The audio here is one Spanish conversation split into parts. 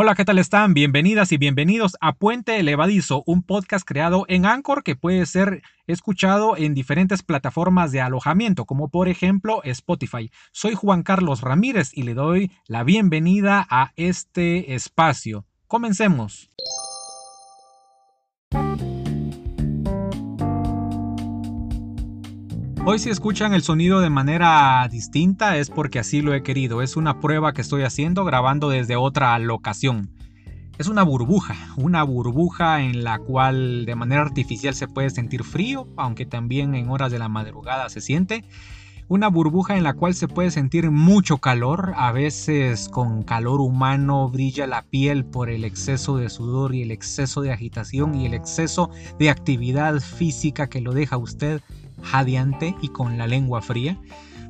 Hola, ¿qué tal están? Bienvenidas y bienvenidos a Puente Elevadizo, un podcast creado en Anchor que puede ser escuchado en diferentes plataformas de alojamiento, como por ejemplo Spotify. Soy Juan Carlos Ramírez y le doy la bienvenida a este espacio. Comencemos. Hoy si escuchan el sonido de manera distinta es porque así lo he querido. Es una prueba que estoy haciendo grabando desde otra locación. Es una burbuja, una burbuja en la cual de manera artificial se puede sentir frío, aunque también en horas de la madrugada se siente. Una burbuja en la cual se puede sentir mucho calor, a veces con calor humano brilla la piel por el exceso de sudor y el exceso de agitación y el exceso de actividad física que lo deja usted jadeante y con la lengua fría.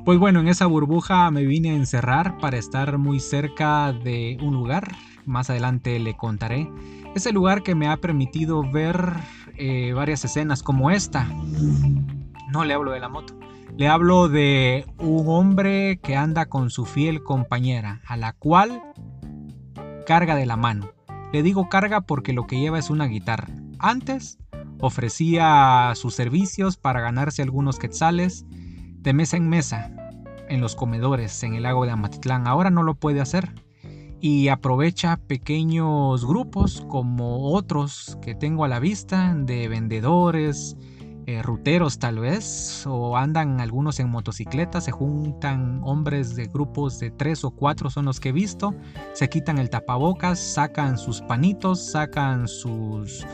Pues bueno, en esa burbuja me vine a encerrar para estar muy cerca de un lugar, más adelante le contaré. Ese lugar que me ha permitido ver eh, varias escenas como esta. No le hablo de la moto. Le hablo de un hombre que anda con su fiel compañera, a la cual carga de la mano. Le digo carga porque lo que lleva es una guitarra. Antes Ofrecía sus servicios para ganarse algunos quetzales de mesa en mesa en los comedores en el lago de Amatitlán. Ahora no lo puede hacer y aprovecha pequeños grupos como otros que tengo a la vista de vendedores, eh, ruteros tal vez, o andan algunos en motocicletas, se juntan hombres de grupos de tres o cuatro son los que he visto, se quitan el tapabocas, sacan sus panitos, sacan sus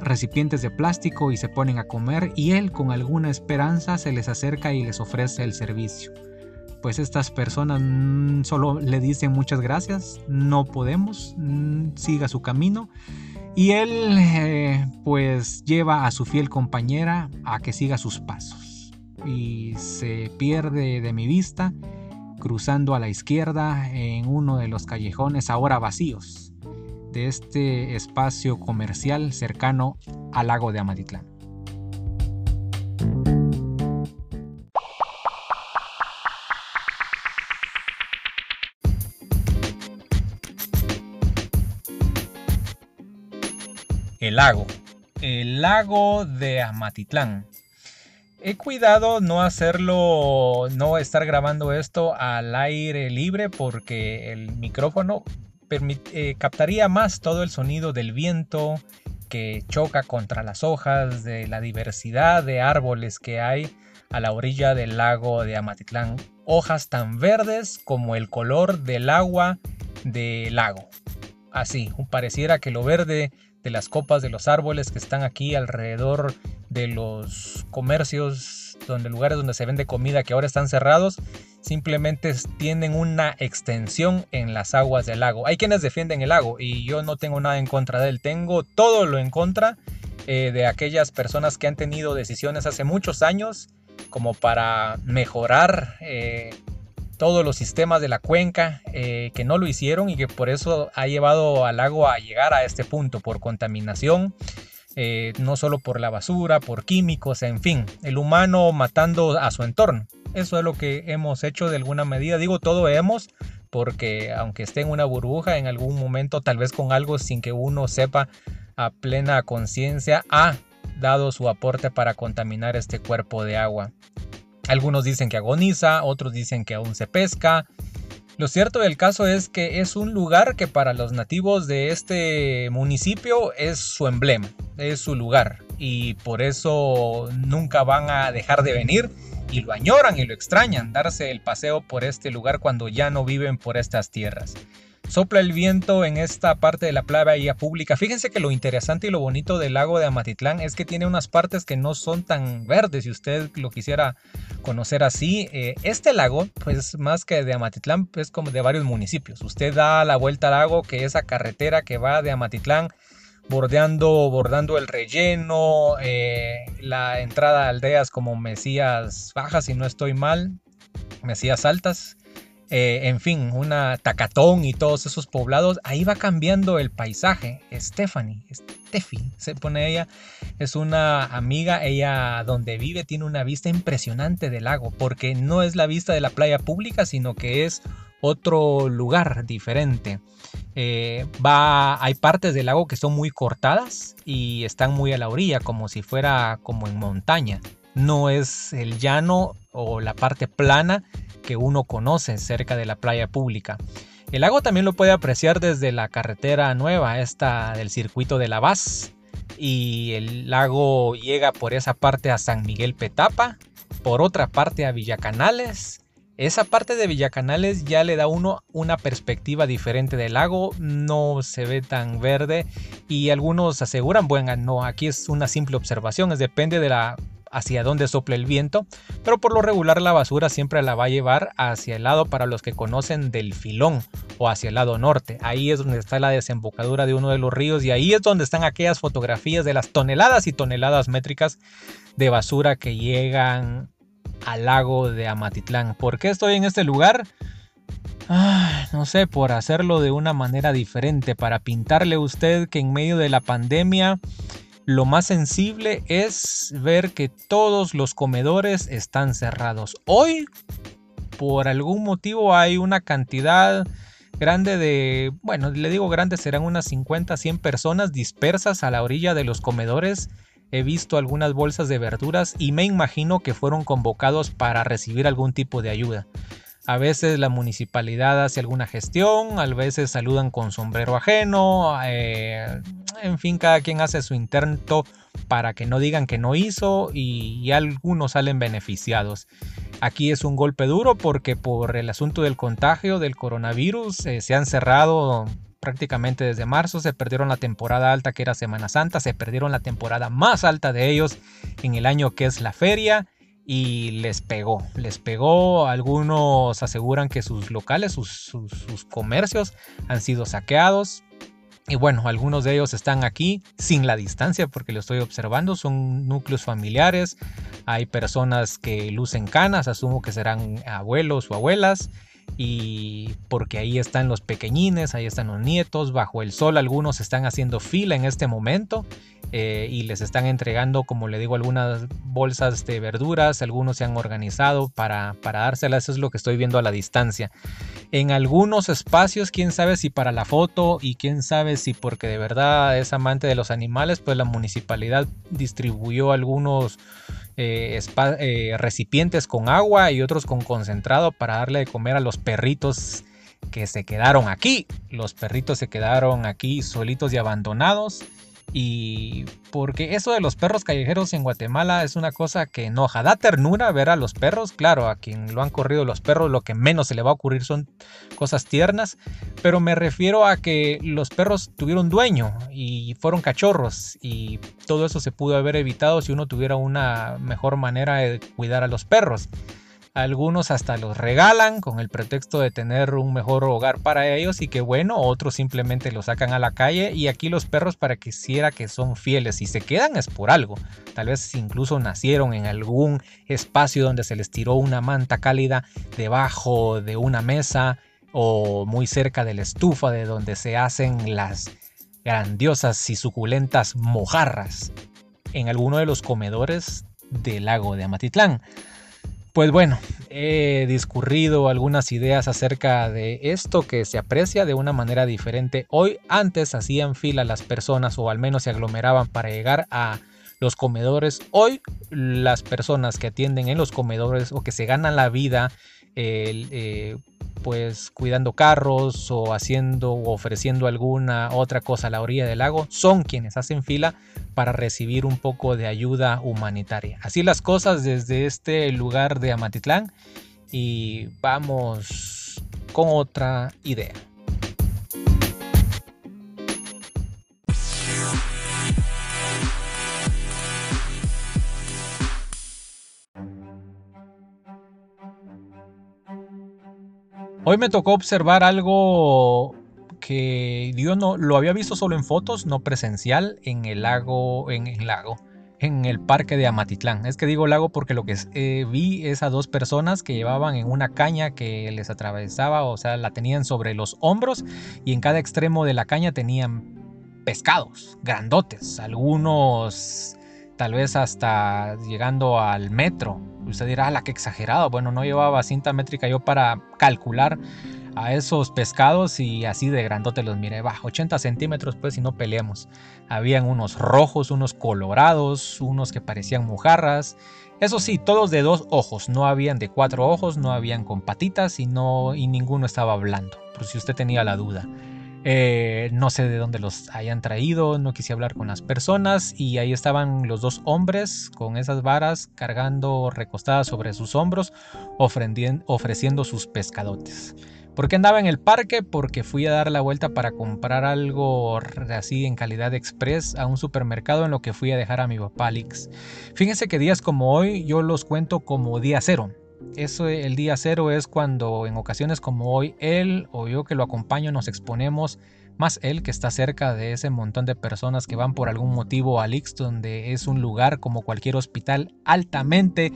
recipientes de plástico y se ponen a comer y él con alguna esperanza se les acerca y les ofrece el servicio. Pues estas personas mm, solo le dicen muchas gracias, no podemos, mm, siga su camino. Y él eh, pues lleva a su fiel compañera a que siga sus pasos. Y se pierde de mi vista cruzando a la izquierda en uno de los callejones ahora vacíos de este espacio comercial cercano al lago de Amatitlán. El lago. El lago de Amatitlán. He cuidado no hacerlo, no estar grabando esto al aire libre porque el micrófono eh, captaría más todo el sonido del viento que choca contra las hojas, de la diversidad de árboles que hay a la orilla del lago de Amatitlán. Hojas tan verdes como el color del agua del lago. Así, pareciera que lo verde de las copas de los árboles que están aquí alrededor de los comercios, donde lugares donde se vende comida que ahora están cerrados, simplemente tienen una extensión en las aguas del lago. Hay quienes defienden el lago y yo no tengo nada en contra de él, tengo todo lo en contra eh, de aquellas personas que han tenido decisiones hace muchos años como para mejorar eh, todos los sistemas de la cuenca eh, que no lo hicieron y que por eso ha llevado al lago a llegar a este punto por contaminación. No solo por la basura, por químicos, en fin, el humano matando a su entorno. Eso es lo que hemos hecho de alguna medida. Digo todo hemos porque aunque esté en una burbuja, en algún momento tal vez con algo sin que uno sepa a plena conciencia, ha dado su aporte para contaminar este cuerpo de agua. Algunos dicen que agoniza, otros dicen que aún se pesca. Lo cierto del caso es que es un lugar que para los nativos de este municipio es su emblema, es su lugar y por eso nunca van a dejar de venir y lo añoran y lo extrañan darse el paseo por este lugar cuando ya no viven por estas tierras. Sopla el viento en esta parte de la playa pública. Fíjense que lo interesante y lo bonito del lago de Amatitlán es que tiene unas partes que no son tan verdes. Si usted lo quisiera conocer así, eh, este lago, pues más que de Amatitlán, es como de varios municipios. Usted da la vuelta al lago, que esa carretera que va de Amatitlán bordeando, bordando el relleno, eh, la entrada a aldeas como Mesías Bajas, si no estoy mal, Mesías Altas, eh, en fin, una Tacatón y todos esos poblados, ahí va cambiando el paisaje. Stephanie, Steffi, se pone ella, es una amiga, ella donde vive tiene una vista impresionante del lago, porque no es la vista de la playa pública, sino que es otro lugar diferente. Eh, va, hay partes del lago que son muy cortadas y están muy a la orilla, como si fuera como en montaña. No es el llano o la parte plana que uno conoce cerca de la playa pública. El lago también lo puede apreciar desde la carretera nueva, esta del circuito de la Vaz. Y el lago llega por esa parte a San Miguel Petapa, por otra parte a Villacanales. Esa parte de Villacanales ya le da uno una perspectiva diferente del lago, no se ve tan verde y algunos aseguran, bueno, no, aquí es una simple observación, es depende de la hacia dónde sopla el viento, pero por lo regular la basura siempre la va a llevar hacia el lado para los que conocen del filón o hacia el lado norte. Ahí es donde está la desembocadura de uno de los ríos y ahí es donde están aquellas fotografías de las toneladas y toneladas métricas de basura que llegan al lago de Amatitlán. ¿Por qué estoy en este lugar? no sé, por hacerlo de una manera diferente, para pintarle a usted que en medio de la pandemia lo más sensible es ver que todos los comedores están cerrados. Hoy, por algún motivo, hay una cantidad grande de, bueno, le digo grande, serán unas 50, 100 personas dispersas a la orilla de los comedores. He visto algunas bolsas de verduras y me imagino que fueron convocados para recibir algún tipo de ayuda. A veces la municipalidad hace alguna gestión, a veces saludan con sombrero ajeno, eh, en fin, cada quien hace su intento para que no digan que no hizo y, algunos salen beneficiados. Aquí es un golpe duro porque por el asunto del contagio del coronavirus eh, se han cerrado prácticamente desde marzo, se perdieron la temporada alta que era Semana Santa, se perdieron la temporada más alta de ellos en el año que es la feria y les pegó, les pegó, algunos aseguran que sus locales, sus, comercios han sido saqueados, y bueno, algunos de ellos están aquí sin la distancia porque lo estoy observando. Son núcleos familiares. Hay personas que lucen canas, asumo que serán abuelos o abuelas y porque ahí están los pequeñines, ahí están los nietos, bajo el sol algunos están haciendo fila en este momento eh, y les están entregando, como le digo, algunas bolsas de verduras, algunos se han organizado para, para dárselas, eso es lo que estoy viendo a la distancia. En algunos espacios, quién sabe si para la foto y quién sabe si porque de verdad es amante de los animales, pues la municipalidad distribuyó algunos eh, eh, recipientes con agua y otros con concentrado para darle de comer a los perritos que se quedaron aquí. Los perritos se quedaron aquí solitos y abandonados. Y porque eso de los perros callejeros en Guatemala es una cosa que enoja. Da ternura ver a los perros. Claro, a quien lo han corrido los perros, lo que menos se le va a ocurrir son cosas tiernas. Pero me refiero a que los perros tuvieron dueño y fueron cachorros. Y todo eso se pudo haber evitado si uno tuviera una mejor manera de cuidar a los perros. Algunos hasta los regalan con el pretexto de tener un mejor hogar para ellos y que bueno, otros simplemente los sacan a la calle y aquí los perros para que hiciera que son fieles y se quedan es por algo. Tal vez incluso nacieron en algún espacio donde se les tiró una manta cálida debajo de una mesa o muy cerca de la estufa de donde se hacen las grandiosas y suculentas mojarras en alguno de los comedores del lago de Amatitlán. Pues bueno, he discurrido algunas ideas acerca de esto que se aprecia de una manera diferente. Hoy antes hacían fila las personas o al menos se aglomeraban para llegar a los comedores. Hoy las personas que atienden en los comedores o que se ganan la vida eh, pues cuidando carros o haciendo o ofreciendo alguna otra cosa a la orilla del lago son quienes hacen fila para recibir un poco de ayuda humanitaria. Así las cosas desde este lugar de Amatitlán y vamos con otra idea. Hoy me tocó observar algo que yo no lo había visto solo en fotos, no presencial, en el lago, en el lago, en el parque de Amatitlán. Es que digo lago porque lo que eh, vi es a dos personas que llevaban en una caña que les atravesaba, o sea, la tenían sobre los hombros y en cada extremo de la caña tenían pescados grandotes, algunos tal vez hasta llegando al metro Usted dirá, la que exagerado. Bueno, no llevaba cinta métrica yo para calcular a esos pescados y así de grandote los miré. Va, 80 centímetros pues si no peleamos. Habían unos rojos, unos colorados, unos que parecían mojarras. Eso sí, todos de dos ojos, no habían de cuatro ojos, no habían con patitas y, no, y ninguno estaba hablando, por si usted tenía la duda. Eh, no sé de dónde los hayan traído, no quise hablar con las personas y ahí estaban los dos hombres con esas varas cargando recostadas sobre sus hombros, ofreciendo sus pescadotes. ¿Por qué andaba en el parque? Porque fui a dar la vuelta para comprar algo así en calidad express a un supermercado en lo que fui a dejar a mi papá Alex. Fíjense que días como hoy yo los cuento como día cero. Eso, el día cero es cuando en ocasiones como hoy él o yo que lo acompaño nos exponemos, más él que está cerca de ese montón de personas que van por algún motivo a Lix, donde es un lugar como cualquier hospital altamente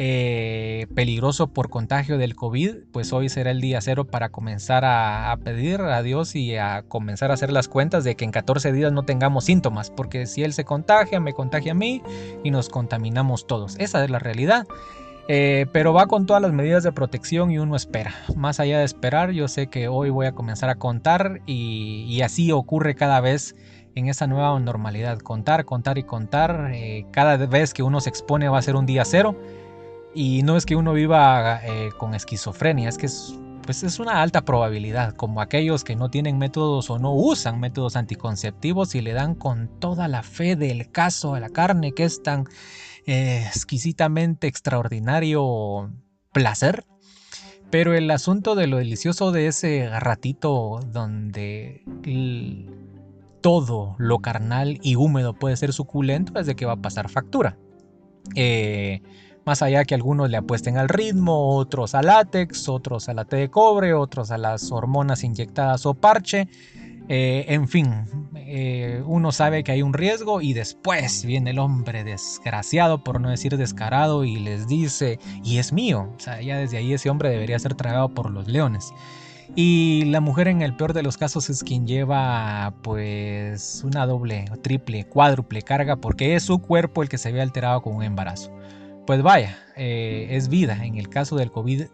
eh, peligroso por contagio del COVID, pues hoy será el día cero para comenzar a, a, pedir a Dios y a comenzar a hacer las cuentas de que en 14 días no tengamos síntomas, porque si Él se contagia, me contagia a mí y nos contaminamos todos. Esa es la realidad. Eh, pero va con todas las medidas de protección y uno espera. Más allá de esperar, yo sé que hoy voy a comenzar a contar y, así ocurre cada vez en esa nueva normalidad. Contar, contar y contar. Eh, cada vez que uno se expone va a ser un día cero. Y no es que uno viva eh, con esquizofrenia, es que es, pues es una alta probabilidad, como aquellos que no tienen métodos o no usan métodos anticonceptivos y le dan con toda la fe del caso a la carne que es tan exquisitamente extraordinario placer. Pero el asunto de lo delicioso de ese ratito donde todo lo carnal y húmedo puede ser suculento es de que va a pasar factura. Eh, más allá que algunos le apuesten al ritmo, otros a látex, otros a la de cobre, otros a las hormonas inyectadas o parche. Eh, en fin, eh, uno sabe que hay un riesgo y después viene el hombre desgraciado, por no decir descarado, y les dice, y es mío. O sea, ya desde ahí ese hombre debería ser tragado por los leones. Y la mujer en el peor de los casos es quien lleva pues una doble, triple, cuádruple carga porque es su cuerpo el que se ve alterado con un embarazo. Pues vaya, eh, es vida. En el caso del COVID,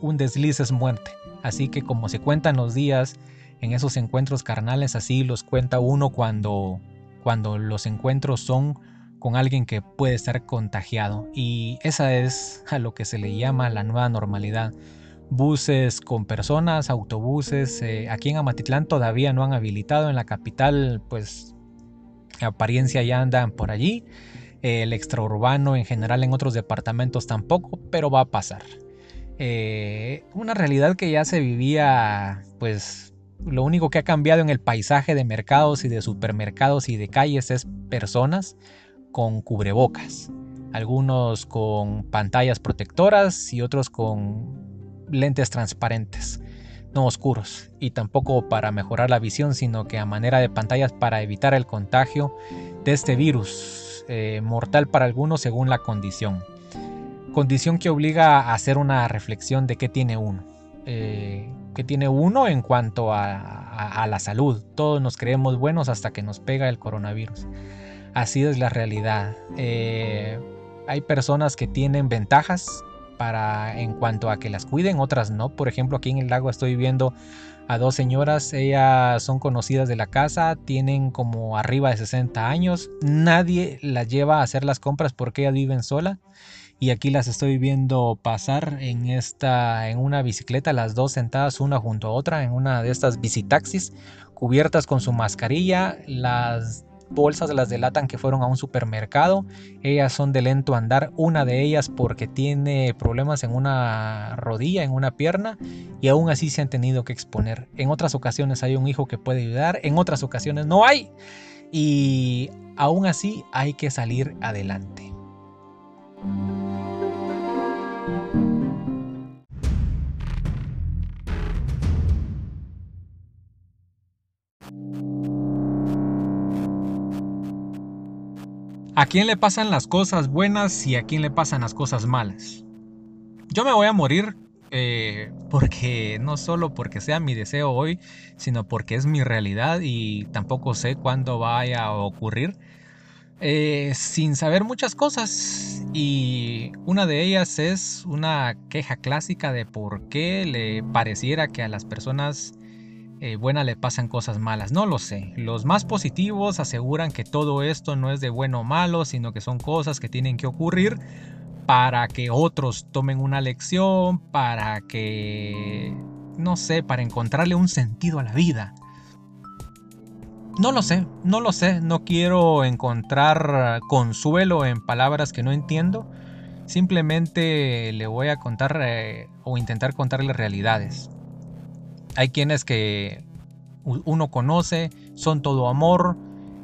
un desliz es muerte. Así que como se cuentan los días, en esos encuentros carnales, así los cuenta uno cuando, cuando los encuentros son con alguien que puede estar contagiado. Y esa es a lo que se le llama la nueva normalidad. Buses con personas, autobuses. Eh, aquí en Amatitlán todavía no han habilitado. En la capital, pues, apariencia ya andan por allí. el extraurbano en general en otros departamentos tampoco, pero va a pasar. Eh, una realidad que ya se vivía, pues, lo único que ha cambiado en el paisaje de mercados y de supermercados y de calles es personas con cubrebocas. Algunos con pantallas protectoras y otros con lentes transparentes, no oscuros. Y tampoco para mejorar la visión, sino que a manera de pantallas para evitar el contagio de este virus, eh, mortal para algunos según la condición. Condición que obliga a hacer una reflexión de qué tiene uno. Eh, que tiene uno en cuanto a, la salud. Todos nos creemos buenos hasta que nos pega el coronavirus. Así es la realidad. Eh, hay personas que tienen ventajas para en cuanto a que las cuiden, otras no. Por ejemplo, aquí en el lago estoy viendo a dos señoras, ellas son conocidas de la casa, tienen como arriba de 60 años, nadie las lleva a hacer las compras porque ellas viven sola y aquí las estoy viendo pasar en esta en una bicicleta las dos sentadas una junto a otra en una de estas bicitaxis cubiertas con su mascarilla las bolsas las delatan que fueron a un supermercado ellas son de lento andar una de ellas porque tiene problemas en una rodilla en una pierna y aún así se han tenido que exponer. En otras ocasiones hay un hijo que puede ayudar en otras ocasiones no hay y aún así hay que salir adelante ¿A quién le pasan las cosas buenas y a quién le pasan las cosas malas? Yo me voy a morir eh, porque no solo porque sea mi deseo hoy, sino porque es mi realidad y tampoco sé cuándo vaya a ocurrir. eh, sin saber muchas cosas y una de ellas es una queja clásica de por qué le pareciera que a las personas eh, buenas le pasan cosas malas. No lo sé. Los más positivos aseguran que todo esto no es de bueno o malo, sino que son cosas que tienen que ocurrir para que otros tomen una lección, para que, no sé, para encontrarle un sentido a la vida. No lo sé, no lo sé, no quiero encontrar consuelo en palabras que no entiendo. Simplemente le voy a contar eh, o intentar contarle realidades. Hay quienes que uno conoce, son todo amor,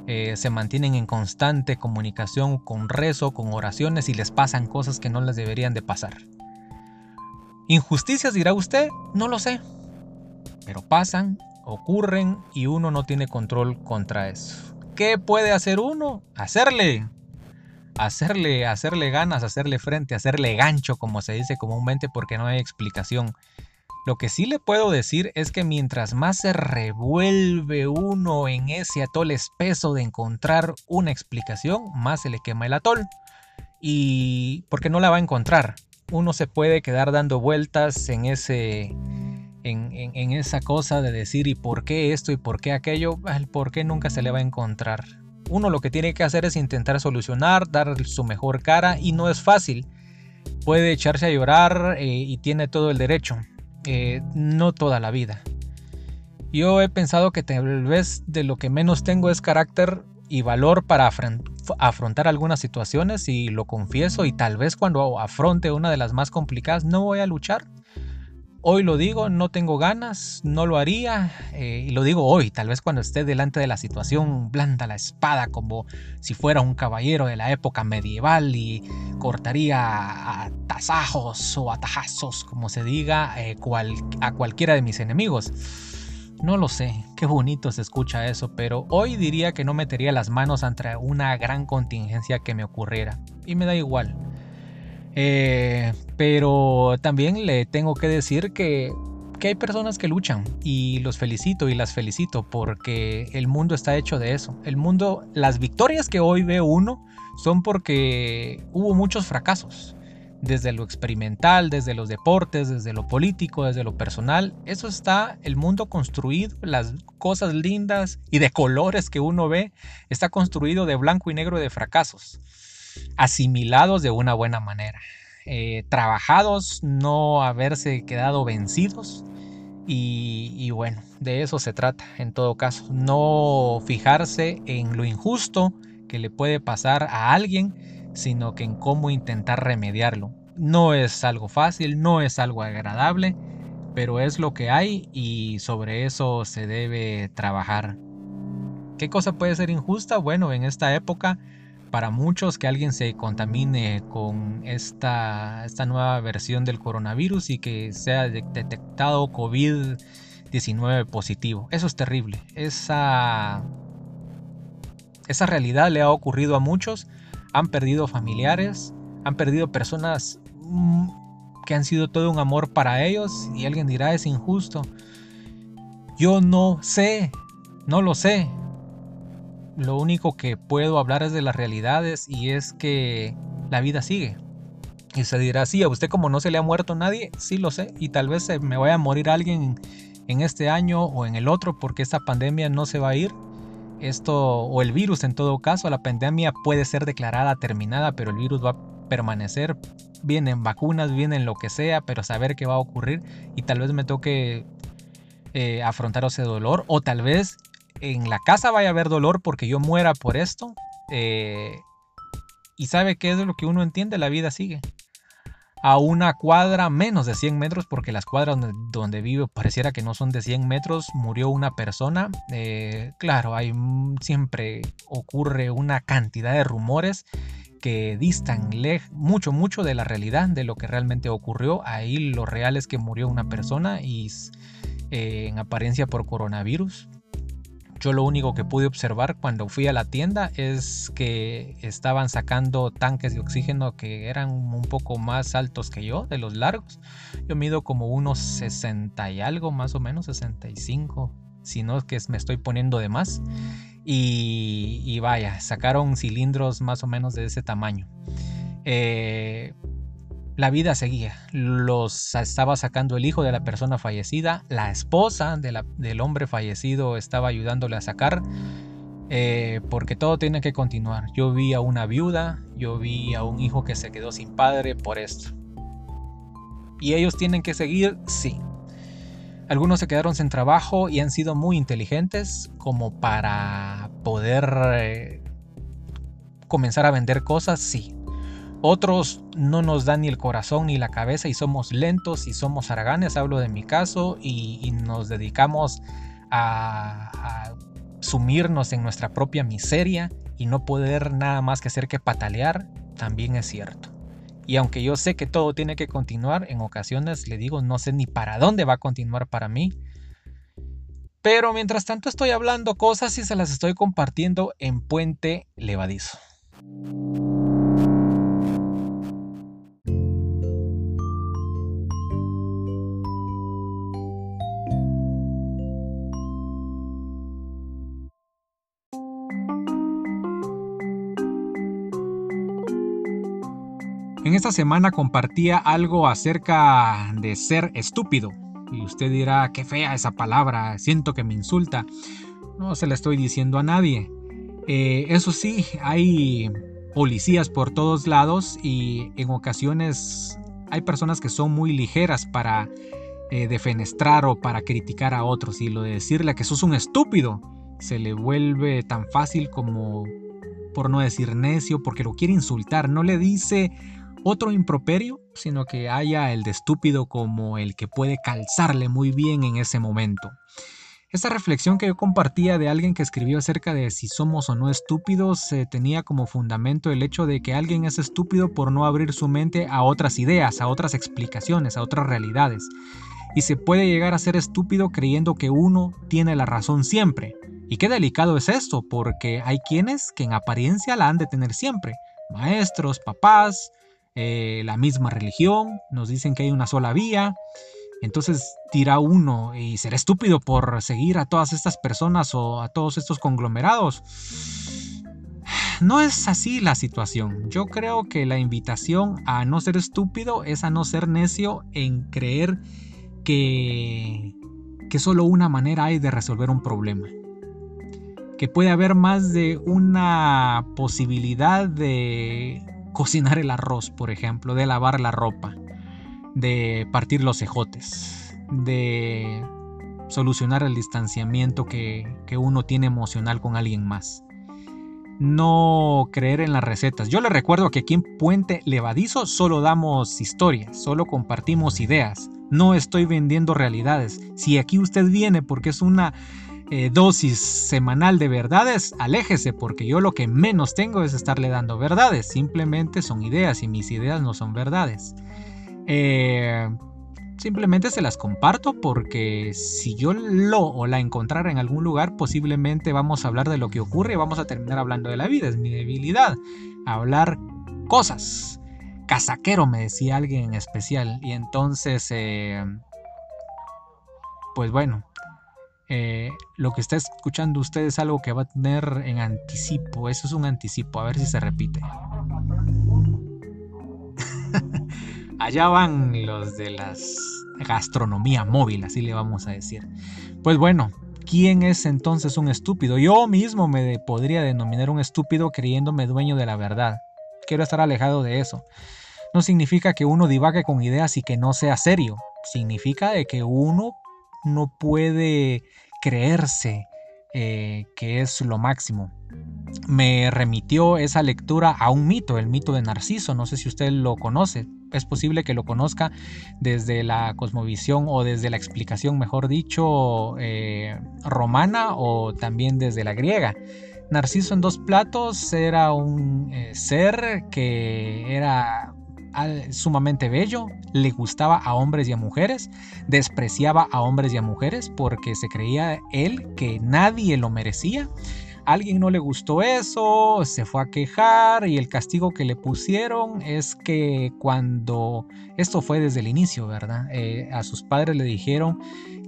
eh, se mantienen en constante comunicación con rezo, con oraciones y les pasan cosas que no les deberían de pasar. Injusticias dirá usted, no lo sé, pero pasan ocurren y uno no tiene control contra eso. ¿Qué puede hacer uno? Hacerle. Hacerle, hacerle ganas, hacerle frente, hacerle gancho, como se dice comúnmente, porque no hay explicación. Lo que sí le puedo decir es que mientras más se revuelve uno en ese atol espeso de encontrar una explicación, más se le quema el atol. Y porque no la va a encontrar. Uno se puede quedar dando vueltas en ese en, esa cosa de decir y por qué esto y por qué aquello, el por qué nunca se le va a encontrar. Uno lo que tiene que hacer es intentar solucionar, dar su mejor cara y no es fácil. Puede echarse a llorar eh, y tiene todo el derecho, eh, no toda la vida. Yo he pensado que tal vez de lo que menos tengo es carácter y valor para afrontar algunas situaciones y lo confieso y tal vez cuando afronte una de las más complicadas no voy a luchar Hoy lo digo, no tengo ganas, no lo haría, eh, y lo digo hoy, tal vez cuando esté delante de la situación, blanda la espada como si fuera un caballero de la época medieval y cortaría a tasajos o a tajazos, como se diga, eh, a cualquiera de mis enemigos. No lo sé, qué bonito se escucha eso, pero hoy diría que no metería las manos ante una gran contingencia que me ocurriera, y me da igual. Eh, pero también le tengo que decir que, que hay personas que luchan y los felicito y las felicito porque el mundo está hecho de eso. El mundo, las victorias que hoy ve uno son porque hubo muchos fracasos. Desde lo experimental, desde los deportes, desde lo político, desde lo personal. Eso está el mundo construido, las cosas lindas y de colores que uno ve, está construido de blanco y negro de fracasos asimilados de una buena manera, eh, trabajados, no haberse quedado vencidos. Y, bueno, de eso se trata en todo caso. No fijarse en lo injusto que le puede pasar a alguien, sino que en cómo intentar remediarlo. No es algo fácil, no es algo agradable, pero es lo que hay y sobre eso se debe trabajar. ¿Qué cosa puede ser injusta? Bueno, en esta época para muchos que alguien se contamine con esta, esta nueva versión del coronavirus y que sea detectado COVID-19 positivo. Eso es terrible. Esa, esa realidad le ha ocurrido a muchos. Han perdido familiares, han perdido personas mm, que han sido todo un amor para ellos y alguien dirá es injusto. Yo no sé, no lo sé, lo único que puedo hablar es de las realidades y es que la vida sigue. Y se dirá, sí, a usted como no se le ha muerto nadie, sí lo sé, y tal vez me vaya a morir alguien en este año o en el otro porque esta pandemia no se va a ir. Esto, o el virus en todo caso, la pandemia puede ser declarada terminada, pero el virus va a permanecer. Vienen vacunas, vienen lo que sea, pero saber qué va a ocurrir y tal vez me toque eh, afrontar ese dolor o tal vez en la casa vaya a haber dolor porque yo muera por esto. Eh, y sabe qué es lo que uno entiende, la vida sigue. A una cuadra menos de 100 metros, porque las cuadras donde, vivo pareciera que no son de 100 metros, murió una persona. Eh, claro, hay siempre ocurre una cantidad de rumores que distan mucho, mucho de la realidad, de lo que realmente ocurrió. Ahí lo real es que murió una persona y eh, en apariencia por coronavirus. Yo lo único que pude observar cuando fui a la tienda es que estaban sacando tanques de oxígeno que eran un poco más altos que yo, de los largos. Yo mido como unos 60 y algo, más o menos 65, si no es que me estoy poniendo de más. y, vaya, sacaron cilindros más o menos de ese tamaño. Eh, la vida seguía. Los estaba sacando el hijo de la persona fallecida, la esposa del hombre fallecido estaba ayudándole a sacar, eh, porque todo tiene que continuar. Yo vi a una viuda, yo vi a un hijo que se quedó sin padre por esto. ¿Y ellos tienen que seguir? Sí. Algunos se quedaron sin trabajo y han sido muy inteligentes como para poder eh, comenzar a vender cosas, sí. Otros no nos dan ni el corazón ni la cabeza y somos lentos y somos haraganes, hablo de mi caso, y, nos dedicamos a, a sumirnos en nuestra propia miseria y no poder nada más que hacer que patalear, también es cierto. Y aunque yo sé que todo tiene que continuar, en ocasiones le digo, no sé ni para dónde va a continuar para mí. Pero mientras tanto estoy hablando cosas y se las estoy compartiendo en Puente Levadizo. En esta semana compartía algo acerca de ser estúpido. Y usted dirá, qué fea esa palabra, siento que me insulta. No se la estoy diciendo a nadie. Eh, eso sí, hay policías por todos lados y en ocasiones hay personas que son muy ligeras para eh, defenestrar o para criticar a otros y lo de decirle que sos un estúpido se le vuelve tan fácil como por no decir necio porque lo quiere insultar, no le dice otro improperio, sino que haya el de estúpido como el que puede calzarle muy bien en ese momento. Esta reflexión que yo compartía de alguien que escribió acerca de si somos o no estúpidos tenía como fundamento el hecho de que alguien es estúpido por no abrir su mente a otras ideas, a otras explicaciones, a otras realidades. Y se puede llegar a ser estúpido creyendo que uno tiene la razón siempre. Y qué delicado es esto, porque hay quienes que en apariencia la han de tener siempre. Maestros, papás, eh, la misma religión, nos dicen que hay una sola vía. Entonces dirá uno, y será estúpido por seguir a todas estas personas o a todos estos conglomerados. No es así la situación. Yo creo que la invitación a no ser estúpido es a no ser necio en creer que, que solo una manera hay de resolver un problema. Que puede haber más de una posibilidad de cocinar el arroz, por ejemplo, de lavar la ropa, de partir los ejotes, de solucionar el distanciamiento que, uno tiene emocional con alguien más. No creer en las recetas. Yo le recuerdo que aquí en Puente Levadizo solo damos historias, solo compartimos ideas. No estoy vendiendo realidades. Si aquí usted viene porque es una eh, dosis semanal de verdades, aléjese porque yo lo que menos tengo es estarle dando verdades, simplemente son ideas y mis ideas no son verdades. Eh, simplemente se las comparto porque si yo lo o la encontrara en algún lugar, posiblemente vamos a hablar de lo que ocurre y vamos a terminar hablando de la vida, es mi debilidad, hablar cosas. Casaquero me decía alguien en especial y entonces, eh, pues bueno, eh, lo que está escuchando usted es algo que va a tener en anticipo. Eso es un anticipo, a ver si se repite. Allá van los de las gastronomía móvil, así le vamos a decir. Pues bueno, ¿quién es entonces un estúpido? Yo mismo me podría denominar un estúpido creyéndome dueño de la verdad. Quiero estar alejado de eso. No significa que uno divague con ideas y que no sea serio. Significa de que uno no puede creerse eh, que es lo máximo. Me remitió esa lectura a un mito, el mito de Narciso, no sé si usted lo conoce, es posible que lo conozca desde la cosmovisión o desde la explicación, mejor dicho, eh, romana o también desde la griega. Narciso en dos platos era un eh, ser que era sumamente bello, le gustaba a hombres y a mujeres, despreciaba a hombres y a mujeres porque se creía él que nadie lo merecía. alguien no le gustó eso, se fue a quejar y el castigo que le pusieron es que cuando, esto fue desde el inicio, ¿verdad? Eh, a sus padres le dijeron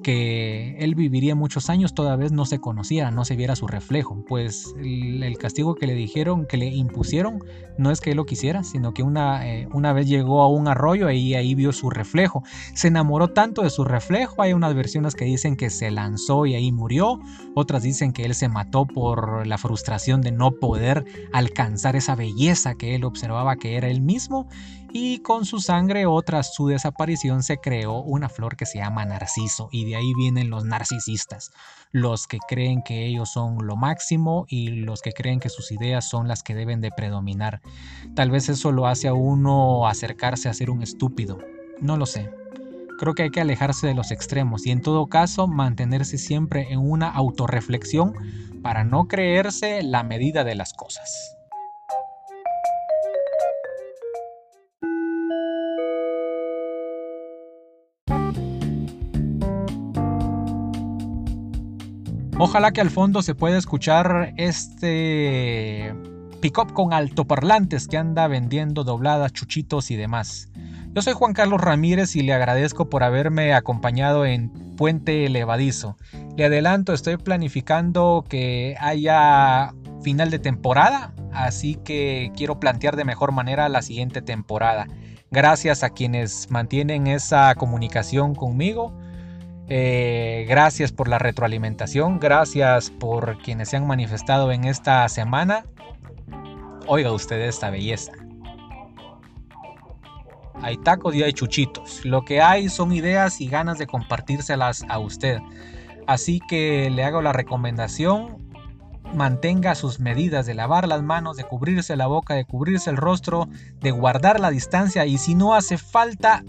que él viviría muchos años toda vez no se conociera, no se viera su reflejo, pues el, castigo que le dijeron, que le impusieron, no es que él lo quisiera, sino que una, eh, una vez llegó a un arroyo y ahí vio su reflejo. Se enamoró tanto de su reflejo, hay unas versiones que dicen que se lanzó y ahí murió, otras dicen que él se mató por la frustración de no poder alcanzar esa belleza que él observaba que era él mismo y con su sangre o tras su desaparición se creó una flor que se llama narciso y de ahí vienen los narcisistas, los que creen que ellos son lo máximo y los que creen que sus ideas son las que deben de predominar. Tal vez eso lo hace a uno acercarse a ser un estúpido, no lo sé. Creo que hay que alejarse de los extremos y en todo caso mantenerse siempre en una autorreflexión para no creerse la medida de las cosas. Ojalá que al fondo se pueda escuchar este pick-up con altoparlantes que anda vendiendo dobladas, chuchitos y demás. Yo soy Juan Carlos Ramírez y le agradezco por haberme acompañado en Puente Elevadizo. Le adelanto, estoy planificando que haya final de temporada, así que quiero plantear de mejor manera la siguiente temporada. Gracias a quienes mantienen esa comunicación conmigo. Gracias por la retroalimentación, gracias por quienes se han manifestado en esta semana. Oiga usted esta belleza. Hay tacos y hay chuchitos. Lo que hay son ideas y ganas de compartírselas a usted. Así que le hago la recomendación. Mantenga sus medidas de lavar las manos, de cubrirse la boca, de cubrirse el rostro, de guardar la distancia y si no hace falta,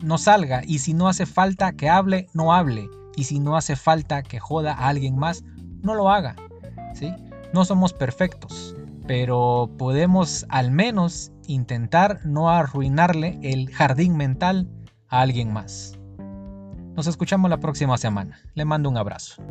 no salga. Y si no hace falta que hable, no hable. Y si no hace falta que joda a alguien más, no lo haga. ¿sí? No somos perfectos, pero podemos al menos intentar no arruinarle el jardín mental a alguien más. Nos escuchamos la próxima semana. Le mando un abrazo.